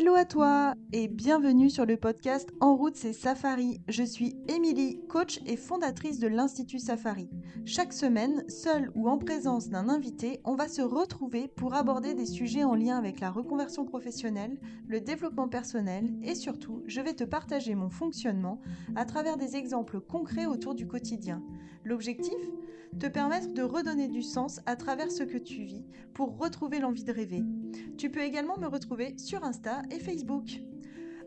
Hello à toi et bienvenue sur le podcast En route c'est Safari. Je suis Émilie, coach et fondatrice de l'Institut Safari. Chaque semaine, seule ou en présence d'un invité, on va se retrouver pour aborder des sujets en lien avec la reconversion professionnelle, le développement personnel et surtout, je vais te partager mon fonctionnement à travers des exemples concrets autour du quotidien. L'objectif? Te permettre de redonner du sens à travers ce que tu vis pour retrouver l'envie de rêver. Tu peux également me retrouver sur Insta et Facebook.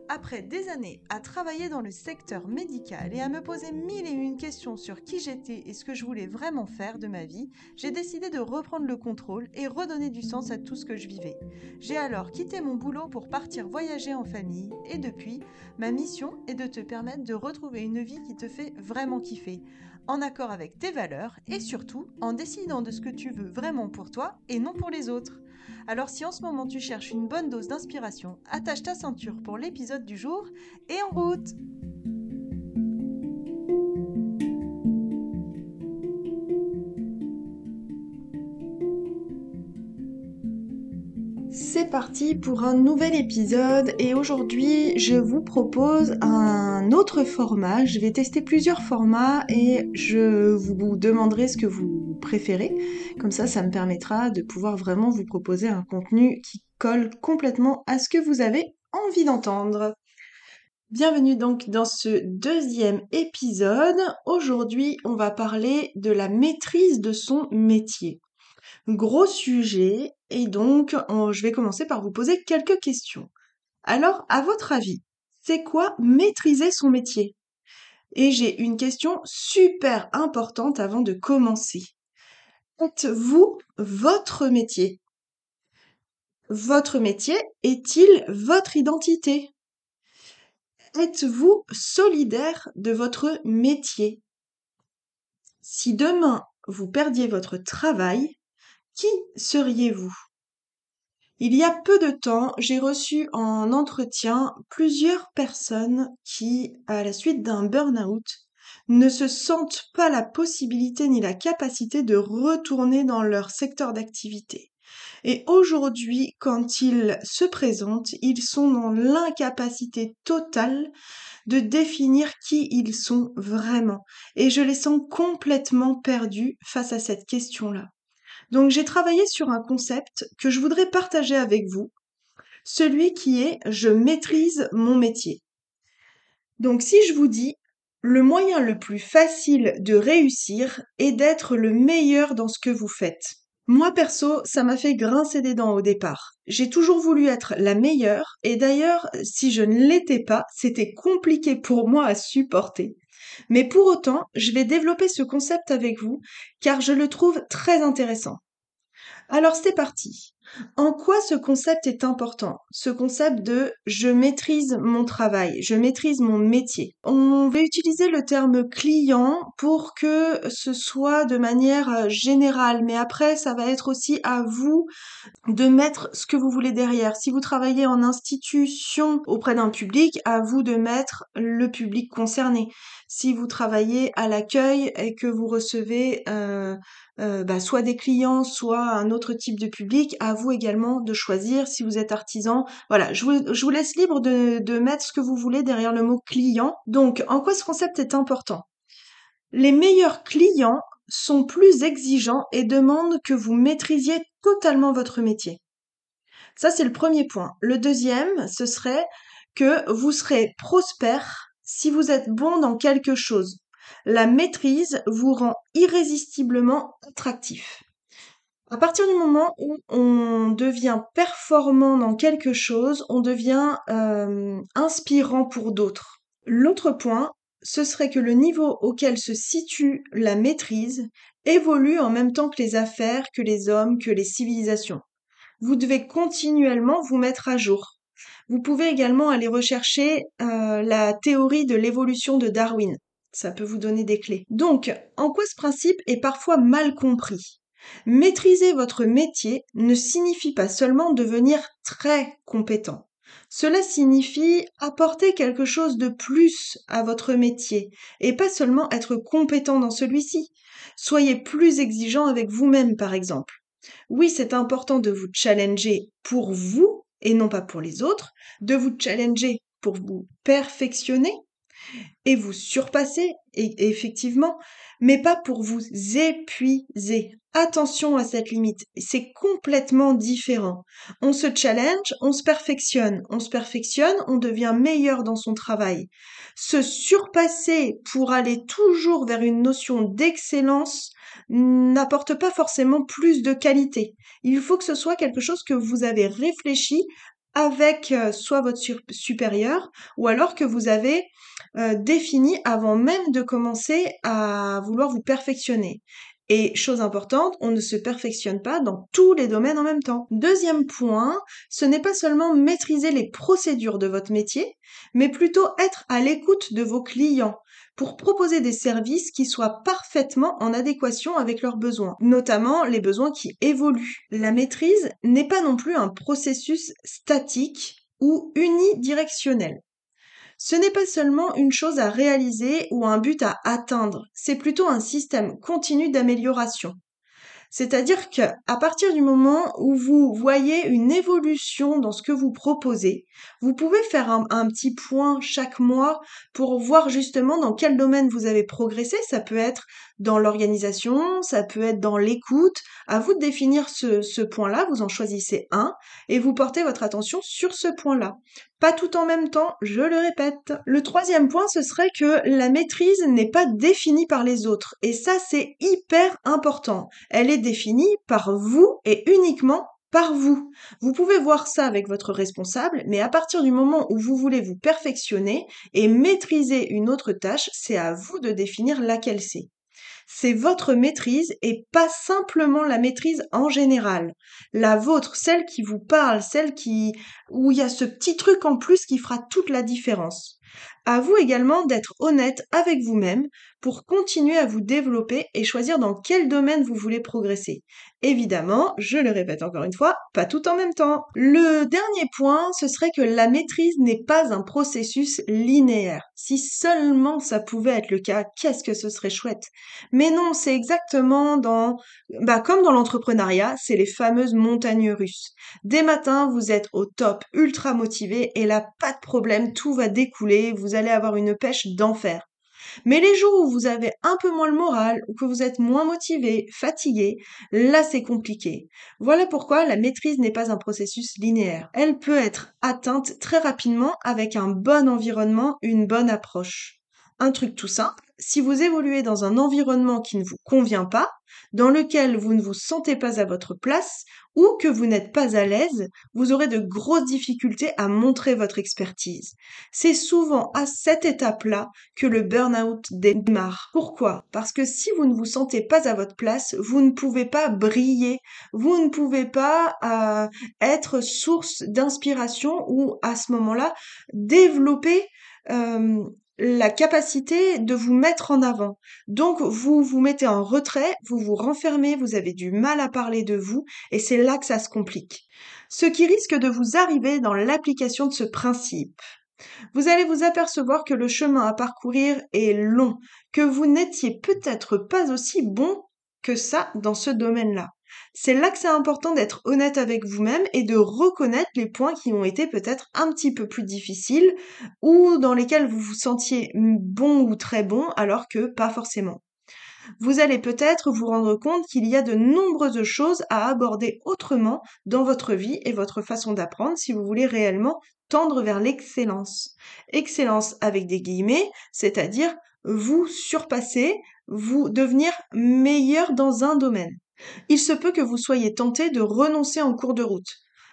Après des années à travailler dans le secteur médical et à me poser mille et une questions sur qui j'étais et ce que je voulais vraiment faire de ma vie, j'ai décidé de reprendre le contrôle et redonner du sens à tout ce que je vivais. J'ai alors quitté mon boulot pour partir voyager en famille et depuis, ma mission est de te permettre de retrouver une vie qui te fait vraiment kiffer, en accord avec tes valeurs et surtout en décidant de ce que tu veux vraiment pour toi et non pour les autres. Alors si en ce moment tu cherches une bonne dose d'inspiration, attache ta ceinture pour l'épisode du jour et en route C'est parti pour un nouvel épisode et aujourd'hui je vous propose un autre format. Je vais tester plusieurs formats et je vous demanderai ce que vous préférez. Comme ça, ça me permettra de pouvoir vraiment vous proposer un contenu qui colle complètement à ce que vous avez envie d'entendre. Bienvenue donc dans ce deuxième épisode. Aujourd'hui, on va parler de la maîtrise de son métier. Gros sujet, et donc je vais commencer par vous poser quelques questions. Alors, à votre avis, c'est quoi maîtriser son métier? Et j'ai une question super importante avant de commencer. Êtes-vous votre métier. Votre métier est-il votre identité? Êtes-vous solidaire de votre métier? Si demain vous perdiez votre travail, qui seriez-vous? Il y a peu de temps, j'ai reçu en entretien plusieurs personnes qui, à la suite d'un burn-out, ne se sentent pas la possibilité ni la capacité de retourner dans leur secteur d'activité. Et aujourd'hui, quand ils se présentent, ils sont dans l'incapacité totale de définir qui ils sont vraiment. Et je les sens complètement perdus face à cette question-là. Donc j'ai travaillé sur un concept que je voudrais partager avec vous, celui qui est je maîtrise mon métier. Donc si je vous dis le moyen le plus facile de réussir est d'être le meilleur dans ce que vous faites. Moi perso, ça m'a fait grincer des dents au départ. J'ai toujours voulu être la meilleure et d'ailleurs, si je ne l'étais pas, c'était compliqué pour moi à supporter. Mais pour autant, je vais développer ce concept avec vous car je le trouve très intéressant. Alors c'est parti. En quoi ce concept est important? Ce concept de je maîtrise mon travail, je maîtrise mon métier. On va utiliser le terme client pour que ce soit de manière euh, générale, mais après ça va être aussi à vous de mettre ce que vous voulez derrière. Si vous travaillez en institution auprès d'un public, à vous de mettre le public concerné. Si vous travaillez à l'accueil et que vous recevez euh, euh, bah, soit des clients, soit un autre type de public, à vous également de choisir si vous êtes artisan. Voilà, je vous, laisse libre de, mettre ce que vous voulez derrière le mot client. Donc, en quoi ce concept est important? Les meilleurs clients sont plus exigeants et demandent que vous maîtrisiez totalement votre métier. Ça, c'est le premier point. Le deuxième, ce serait que vous serez prospère si vous êtes bon dans quelque chose. La maîtrise vous rend irrésistiblement attractif. À partir du moment où on devient performant dans quelque chose, on devient euh, inspirant pour d'autres. L'autre point, ce serait que le niveau auquel se situe la maîtrise évolue en même temps que les affaires, que les hommes, que les civilisations. Vous devez continuellement vous mettre à jour. Vous pouvez également aller rechercher euh, la théorie de l'évolution de Darwin. Ça peut vous donner des clés. Donc, en quoi ce principe est parfois mal compris? Maîtriser votre métier ne signifie pas seulement devenir très compétent. Cela signifie apporter quelque chose de plus à votre métier et pas seulement être compétent dans celui-ci. Soyez plus exigeant avec vous-même, par exemple. Oui, c'est important de vous challenger pour vous et non pas pour les autres, de vous challenger pour vous perfectionner et vous surpasser, effectivement, mais pas pour vous épuiser. Attention à cette limite, c'est complètement différent. On se challenge, on se perfectionne, on se perfectionne, on devient meilleur dans son travail. Se surpasser pour aller toujours vers une notion d'excellence n'apporte pas forcément plus de qualité. Il faut que ce soit quelque chose que vous avez réfléchi avec euh, soit votre supérieur ou alors que vous avez euh, défini avant même de commencer à vouloir vous perfectionner. Et chose importante, on ne se perfectionne pas dans tous les domaines en même temps. Deuxième point, ce n'est pas seulement maîtriser les procédures de votre métier, mais plutôt être à l'écoute de vos clients pour proposer des services qui soient parfaitement en adéquation avec leurs besoins, notamment les besoins qui évoluent. La maîtrise n'est pas non plus un processus statique ou unidirectionnel. Ce n'est pas seulement une chose à réaliser ou un but à atteindre, c'est plutôt un système continu d'amélioration. C'est-à-dire que à partir du moment où vous voyez une évolution dans ce que vous proposez, vous pouvez faire un, petit point chaque mois pour voir justement dans quel domaine vous avez progressé. Ça peut être dans l'organisation, ça peut être dans l'écoute. À vous de définir ce point-là. Vous en choisissez un et vous portez votre attention sur ce point-là. Pas tout en même temps, je le répète. Le troisième point, ce serait que la maîtrise n'est pas définie par les autres. Et ça, c'est hyper important. Elle est définie par vous et uniquement par vous. Vous pouvez voir ça avec votre responsable, mais à partir du moment où vous voulez vous perfectionner et maîtriser une autre tâche, c'est à vous de définir laquelle c'est c'est votre maîtrise et pas simplement la maîtrise en général. La vôtre, celle qui vous parle, celle qui, où il y a ce petit truc en plus qui fera toute la différence. À vous également d'être honnête avec vous-même pour continuer à vous développer et choisir dans quel domaine vous voulez progresser. Évidemment, je le répète encore une fois, pas tout en même temps. Le dernier point, ce serait que la maîtrise n'est pas un processus linéaire. Si seulement ça pouvait être le cas, qu'est-ce que ce serait chouette? Mais non, c'est exactement dans, bah, comme dans l'entrepreneuriat, c'est les fameuses montagnes russes. Dès matin, vous êtes au top, ultra motivé, et là, pas de problème, tout va découler, vous allez avoir une pêche d'enfer. Mais les jours où vous avez un peu moins le moral, ou que vous êtes moins motivé, fatigué, là c'est compliqué. Voilà pourquoi la maîtrise n'est pas un processus linéaire. Elle peut être atteinte très rapidement avec un bon environnement, une bonne approche. Un truc tout simple, si vous évoluez dans un environnement qui ne vous convient pas, dans lequel vous ne vous sentez pas à votre place ou que vous n'êtes pas à l'aise, vous aurez de grosses difficultés à montrer votre expertise. C'est souvent à cette étape-là que le burn-out démarre. Pourquoi? Parce que si vous ne vous sentez pas à votre place, vous ne pouvez pas briller, vous ne pouvez pas euh, être source d'inspiration ou à ce moment-là développer euh, la capacité de vous mettre en avant. Donc vous vous mettez en retrait, vous vous renfermez, vous avez du mal à parler de vous et c'est là que ça se complique. Ce qui risque de vous arriver dans l'application de ce principe. Vous allez vous apercevoir que le chemin à parcourir est long, que vous n'étiez peut-être pas aussi bon que ça dans ce domaine-là. C'est là que c'est important d'être honnête avec vous-même et de reconnaître les points qui ont été peut-être un petit peu plus difficiles ou dans lesquels vous vous sentiez bon ou très bon alors que pas forcément. Vous allez peut-être vous rendre compte qu'il y a de nombreuses choses à aborder autrement dans votre vie et votre façon d'apprendre si vous voulez réellement tendre vers l'excellence. Excellence avec des guillemets, c'est-à-dire vous surpasser, vous devenir meilleur dans un domaine il se peut que vous soyez tenté de renoncer en cours de route.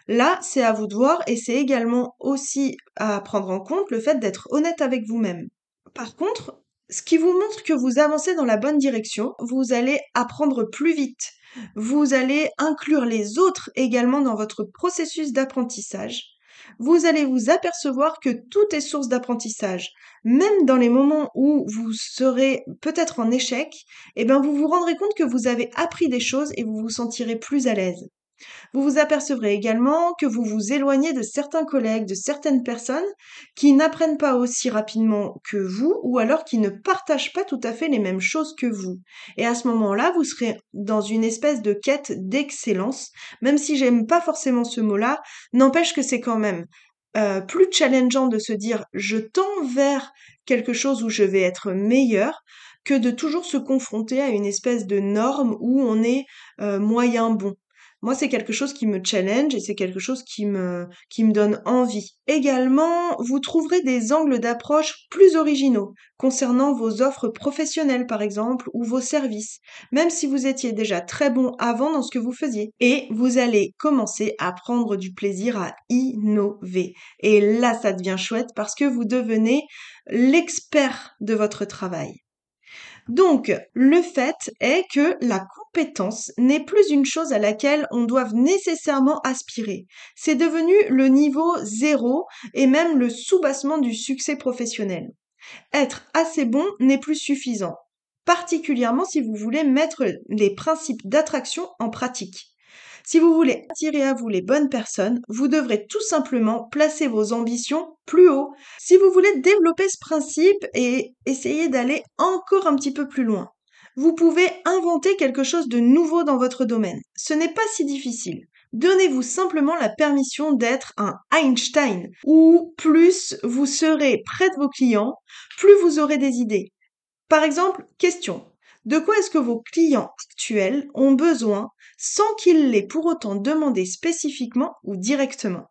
Là, c'est à vous de voir et c'est également aussi à prendre en compte le fait d'être honnête avec vous-même. Par contre, ce qui vous montre que vous avancez dans la bonne direction, vous allez apprendre plus vite. Vous allez inclure les autres également dans votre processus d'apprentissage vous allez vous apercevoir que tout est source d'apprentissage. Même dans les moments où vous serez peut-être en échec, eh bien vous vous rendrez compte que vous avez appris des choses et vous vous sentirez plus à l'aise. Vous vous apercevrez également que vous vous éloignez de certains collègues, de certaines personnes qui n'apprennent pas aussi rapidement que vous ou alors qui ne partagent pas tout à fait les mêmes choses que vous. Et à ce moment-là, vous serez dans une espèce de quête d'excellence, même si j'aime pas forcément ce mot-là, n'empêche que c'est quand même euh, plus challengeant de se dire je tends vers quelque chose où je vais être meilleur que de toujours se confronter à une espèce de norme où on est euh, moyen bon. Moi, c'est quelque chose qui me challenge et c'est quelque chose qui me, qui me donne envie. Également, vous trouverez des angles d'approche plus originaux concernant vos offres professionnelles, par exemple, ou vos services, même si vous étiez déjà très bon avant dans ce que vous faisiez. Et vous allez commencer à prendre du plaisir à innover. Et là, ça devient chouette parce que vous devenez l'expert de votre travail. Donc, le fait est que la compétence n'est plus une chose à laquelle on doit nécessairement aspirer. C'est devenu le niveau zéro et même le soubassement du succès professionnel. Être assez bon n'est plus suffisant, particulièrement si vous voulez mettre les principes d'attraction en pratique. Si vous voulez attirer à vous les bonnes personnes, vous devrez tout simplement placer vos ambitions plus haut. Si vous voulez développer ce principe et essayer d'aller encore un petit peu plus loin, vous pouvez inventer quelque chose de nouveau dans votre domaine. Ce n'est pas si difficile. Donnez-vous simplement la permission d'être un Einstein, ou plus vous serez près de vos clients, plus vous aurez des idées. Par exemple, question. De quoi est-ce que vos clients actuels ont besoin sans qu'ils l'aient pour autant demandé spécifiquement ou directement?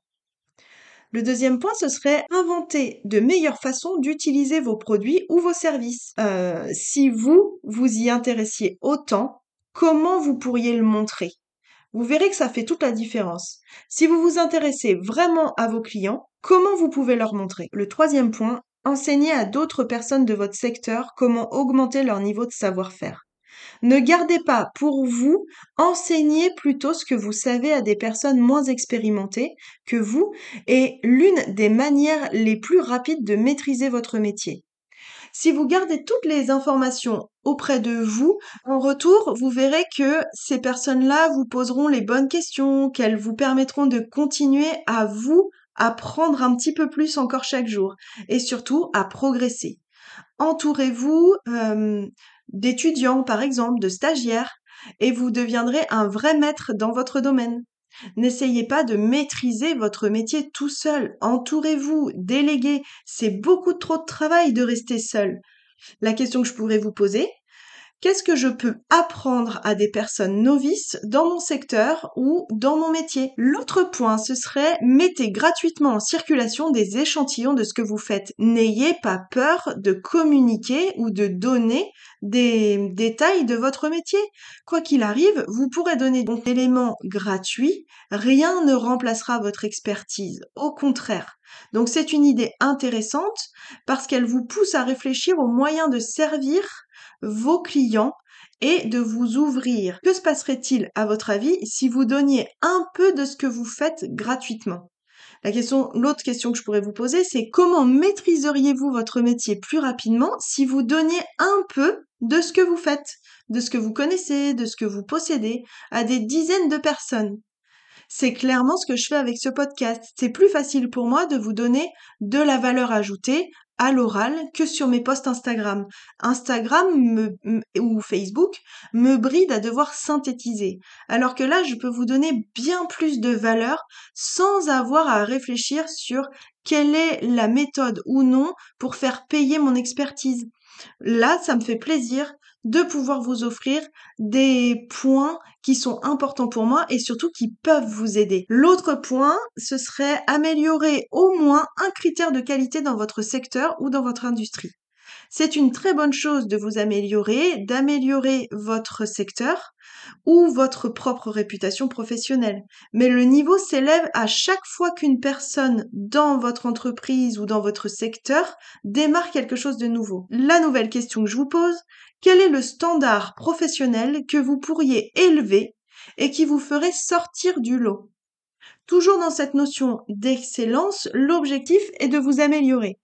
Le deuxième point, ce serait inventer de meilleures façons d'utiliser vos produits ou vos services. Euh, si vous vous y intéressiez autant, comment vous pourriez le montrer? Vous verrez que ça fait toute la différence. Si vous vous intéressez vraiment à vos clients, comment vous pouvez leur montrer? Le troisième point, Enseignez à d'autres personnes de votre secteur comment augmenter leur niveau de savoir-faire. Ne gardez pas pour vous, enseignez plutôt ce que vous savez à des personnes moins expérimentées que vous est l'une des manières les plus rapides de maîtriser votre métier. Si vous gardez toutes les informations auprès de vous, en retour, vous verrez que ces personnes-là vous poseront les bonnes questions, qu'elles vous permettront de continuer à vous apprendre un petit peu plus encore chaque jour et surtout à progresser. Entourez-vous euh, d'étudiants, par exemple, de stagiaires, et vous deviendrez un vrai maître dans votre domaine. N'essayez pas de maîtriser votre métier tout seul. Entourez-vous, déléguez. C'est beaucoup trop de travail de rester seul. La question que je pourrais vous poser, Qu'est-ce que je peux apprendre à des personnes novices dans mon secteur ou dans mon métier? L'autre point, ce serait mettez gratuitement en circulation des échantillons de ce que vous faites. N'ayez pas peur de communiquer ou de donner des détails de votre métier. Quoi qu'il arrive, vous pourrez donner des éléments gratuits. Rien ne remplacera votre expertise. Au contraire. Donc c'est une idée intéressante parce qu'elle vous pousse à réfléchir aux moyens de servir vos clients et de vous ouvrir. Que se passerait-il, à votre avis, si vous donniez un peu de ce que vous faites gratuitement? La question, l'autre question que je pourrais vous poser, c'est comment maîtriseriez-vous votre métier plus rapidement si vous donniez un peu de ce que vous faites, de ce que vous connaissez, de ce que vous possédez à des dizaines de personnes? C'est clairement ce que je fais avec ce podcast. C'est plus facile pour moi de vous donner de la valeur ajoutée à l'oral que sur mes posts Instagram. Instagram ou Facebook me bride à devoir synthétiser. Alors que là, je peux vous donner bien plus de valeur sans avoir à réfléchir sur quelle est la méthode ou non pour faire payer mon expertise. Là, ça me fait plaisir de pouvoir vous offrir des points qui sont importants pour moi et surtout qui peuvent vous aider. L'autre point, ce serait améliorer au moins un critère de qualité dans votre secteur ou dans votre industrie. C'est une très bonne chose de vous améliorer, d'améliorer votre secteur ou votre propre réputation professionnelle. Mais le niveau s'élève à chaque fois qu'une personne dans votre entreprise ou dans votre secteur démarre quelque chose de nouveau. La nouvelle question que je vous pose, quel est le standard professionnel que vous pourriez élever et qui vous ferait sortir du lot? Toujours dans cette notion d'excellence, l'objectif est de vous améliorer.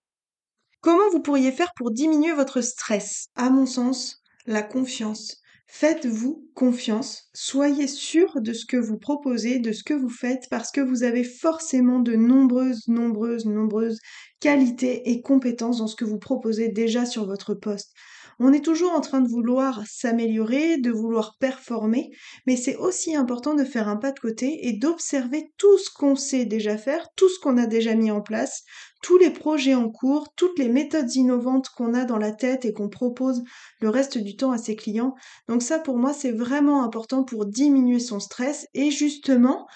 Comment vous pourriez faire pour diminuer votre stress? À mon sens, la confiance. Faites-vous confiance, soyez sûr de ce que vous proposez, de ce que vous faites, parce que vous avez forcément de nombreuses, nombreuses, nombreuses qualités et compétences dans ce que vous proposez déjà sur votre poste. On est toujours en train de vouloir s'améliorer, de vouloir performer, mais c'est aussi important de faire un pas de côté et d'observer tout ce qu'on sait déjà faire, tout ce qu'on a déjà mis en place, tous les projets en cours, toutes les méthodes innovantes qu'on a dans la tête et qu'on propose le reste du temps à ses clients. Donc ça, pour moi, c'est vraiment important pour diminuer son stress et justement,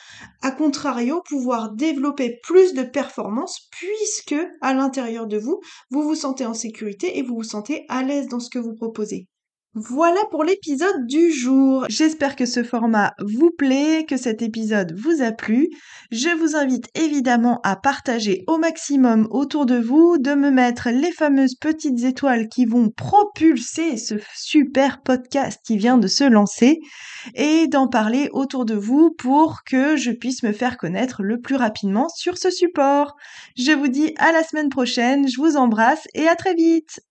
à contrario, pouvoir développer plus de performance puisque à l'intérieur de vous, vous vous sentez en sécurité et vous vous sentez à l'aise dans ce que vous proposez. Voilà pour l'épisode du jour. J'espère que ce format vous plaît, que cet épisode vous a plu. Je vous invite évidemment à partager au maximum autour de vous, de me mettre les fameuses petites étoiles qui vont propulser ce super podcast qui vient de se lancer et d'en parler autour de vous pour que je puisse me faire connaître le plus rapidement sur ce support. Je vous dis à la semaine prochaine, je vous embrasse et à très vite.